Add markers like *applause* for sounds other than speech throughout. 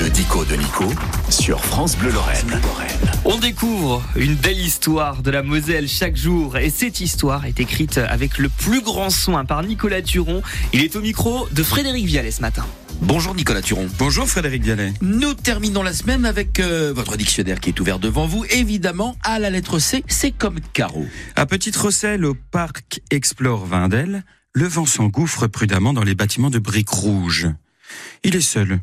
Le Dico de Nico sur France Bleu Lorraine. On découvre une belle histoire de la Moselle chaque jour et cette histoire est écrite avec le plus grand soin par Nicolas Turon. Il est au micro de Frédéric Vialet ce matin. Bonjour Nicolas Turon. Bonjour Frédéric Vialet. Nous terminons la semaine avec euh, votre dictionnaire qui est ouvert devant vous. Évidemment, à la lettre C, c'est comme carreau. À Petite Rosselle, au parc Explore Vindel, le vent s'engouffre prudemment dans les bâtiments de briques rouges. Il est seul.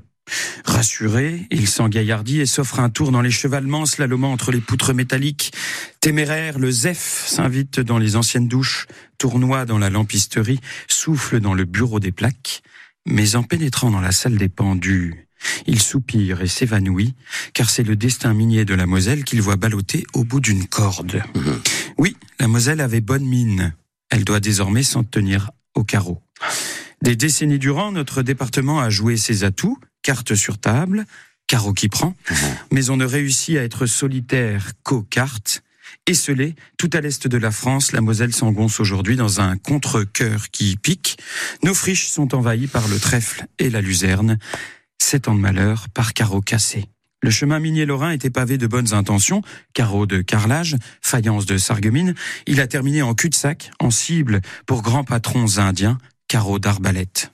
Rassuré, il s'engaillardit et s'offre un tour dans les chevalements slalomant entre les poutres métalliques. Téméraire, le Zef s'invite dans les anciennes douches, tournoie dans la lampisterie, souffle dans le bureau des plaques. Mais en pénétrant dans la salle des pendus, il soupire et s'évanouit, car c'est le destin minier de la Moselle qu'il voit balloter au bout d'une corde. Oui, la Moselle avait bonne mine. Elle doit désormais s'en tenir au carreau. Des décennies durant, notre département a joué ses atouts, carte sur table, carreau qui prend, mais on ne réussit à être solitaire qu'aux cartes. Esselé, tout à l'est de la France, la Moselle s'engonce aujourd'hui dans un contre-cœur qui pique. Nos friches sont envahies par le trèfle et la luzerne. Sept ans de malheur par carreau cassé. Le chemin minier lorrain était pavé de bonnes intentions, carreaux de carrelage, faïence de sarguemine. Il a terminé en cul-de-sac, en cible pour grands patrons indiens, carreaux d'arbalète.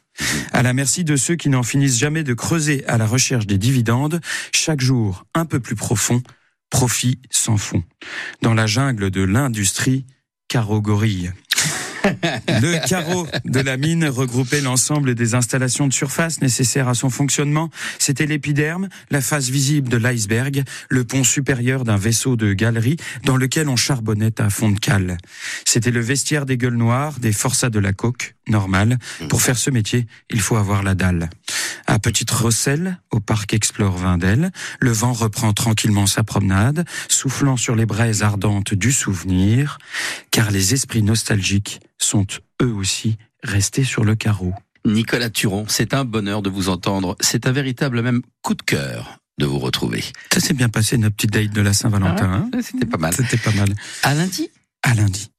À la merci de ceux qui n'en finissent jamais de creuser à la recherche des dividendes, chaque jour un peu plus profond, profit sans fond. Dans la jungle de l'industrie, carreau gorille. *laughs* Le carreau de la mine regroupait l'ensemble des installations de surface nécessaires à son fonctionnement. C'était l'épiderme, la face visible de l'iceberg, le pont supérieur d'un vaisseau de galerie dans lequel on charbonnait à fond de cale. C'était le vestiaire des gueules noires, des forçats de la coque, normal. Pour faire ce métier, il faut avoir la dalle. À Petite Rosselle, au parc Explore Vindel, le vent reprend tranquillement sa promenade, soufflant sur les braises ardentes du souvenir, car les esprits nostalgiques sont eux aussi restés sur le carreau. Nicolas Turon, c'est un bonheur de vous entendre. C'est un véritable même coup de cœur de vous retrouver. Ça s'est bien passé notre petite date de la Saint-Valentin. hein? C'était pas mal. C'était pas mal. À lundi À lundi.